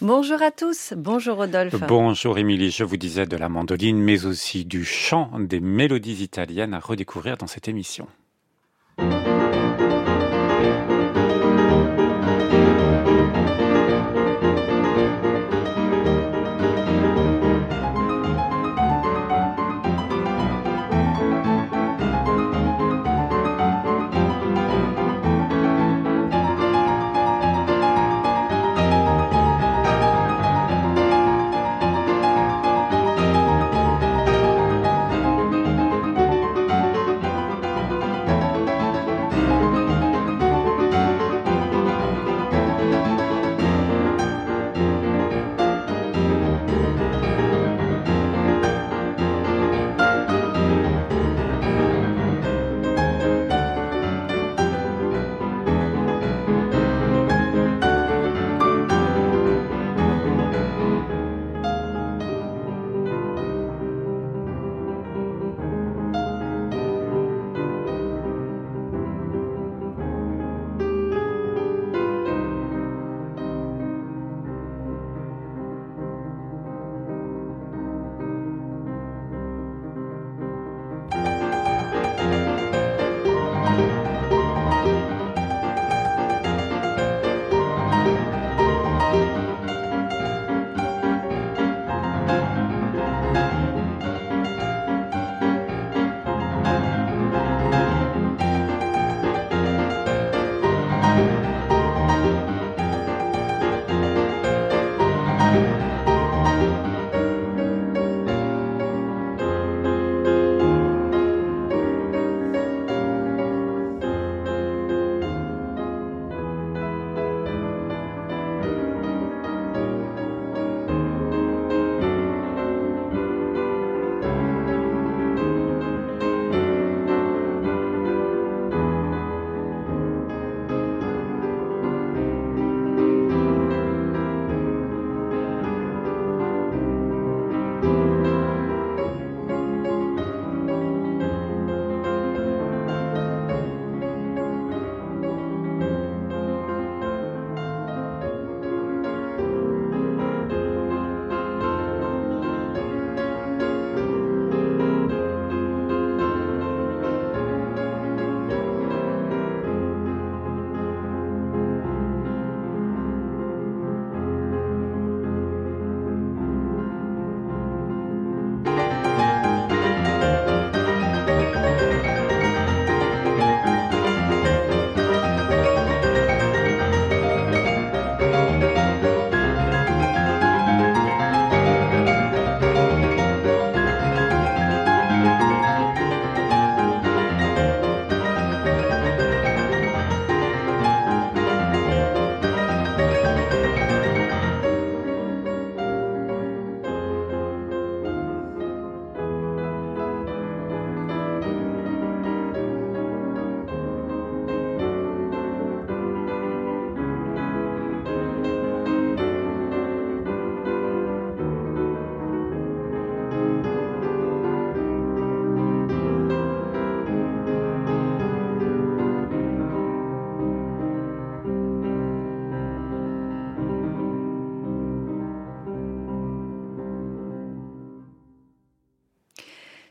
Bonjour à tous, bonjour Rodolphe. Bonjour Émilie, je vous disais de la mandoline, mais aussi du chant, des mélodies italiennes à redécouvrir dans cette émission.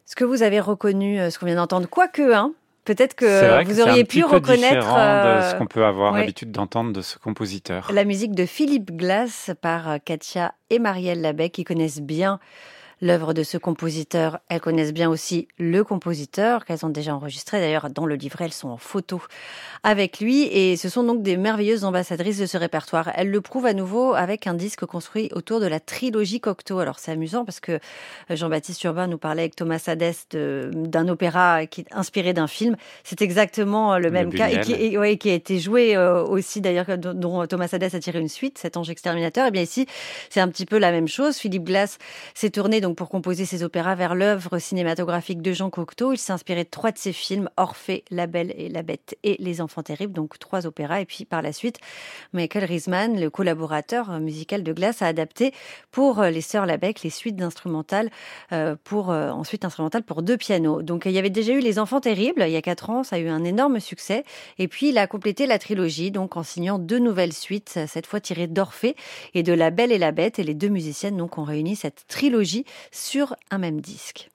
Ce que vous avez reconnu, euh, ce qu'on vient d'entendre, quoique, hein, peut-être que vous auriez pu reconnaître euh, de ce qu'on peut avoir l'habitude d'entendre de ce compositeur. La musique de Philippe Glass par euh, Katia et Marielle Labec qui connaissent bien l'œuvre de ce compositeur. Elles connaissent bien aussi le compositeur qu'elles ont déjà enregistré. D'ailleurs, dans le livret, elles sont en photo avec lui et ce sont donc des merveilleuses ambassadrices de ce répertoire. Elles le prouvent à nouveau avec un disque construit autour de la trilogie Cocteau. Alors c'est amusant parce que Jean-Baptiste Urbain nous parlait avec Thomas Adès d'un opéra qui est inspiré d'un film. C'est exactement le même cas et qui, qui, a été joué euh, aussi d'ailleurs dont Thomas Adès a tiré une suite, cet ange exterminateur. Et bien ici, c'est un petit peu la même chose. Philippe Glass s'est tourné donc pour composer ses opéras vers l'œuvre cinématographique de Jean Cocteau. Il s'est inspiré de trois de ses films, Orphée, La Belle et la Bête et Les Enfants Terribles, donc trois opéras. Et puis par la suite, Michael Riesman, le collaborateur musical de Glass, a adapté pour les Sœurs Labec les suites d'instrumentales euh, pour euh, ensuite instrumentales pour deux pianos. Donc il y avait déjà eu Les Enfants Terribles il y a quatre ans, ça a eu un énorme succès. Et puis il a complété la trilogie donc en signant deux nouvelles suites, cette fois tirées d'Orphée et de La Belle et la Bête. Et les deux musiciennes donc ont réuni cette trilogie sur un même disque.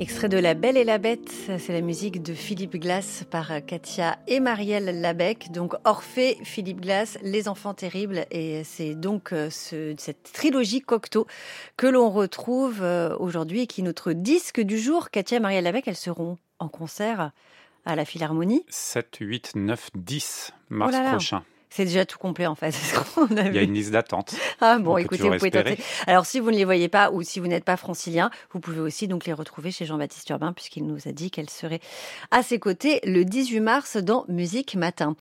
Extrait de La Belle et la Bête, c'est la musique de Philippe Glass par Katia et Marielle Labec. Donc Orphée, Philippe Glass, Les Enfants Terribles. Et c'est donc euh, ce, cette trilogie Cocteau que l'on retrouve euh, aujourd'hui et qui est notre disque du jour. Katia et Marielle Labec, elles seront en concert à la Philharmonie. 7, 8, 9, 10 mars oh prochain. C'est déjà tout complet en fait. Il y a une liste d'attente. Ah bon, écoutez, vous pouvez tenter. Alors si vous ne les voyez pas ou si vous n'êtes pas francilien, vous pouvez aussi donc les retrouver chez Jean-Baptiste Urbain puisqu'il nous a dit qu'elle serait à ses côtés le 18 mars dans Musique Matin.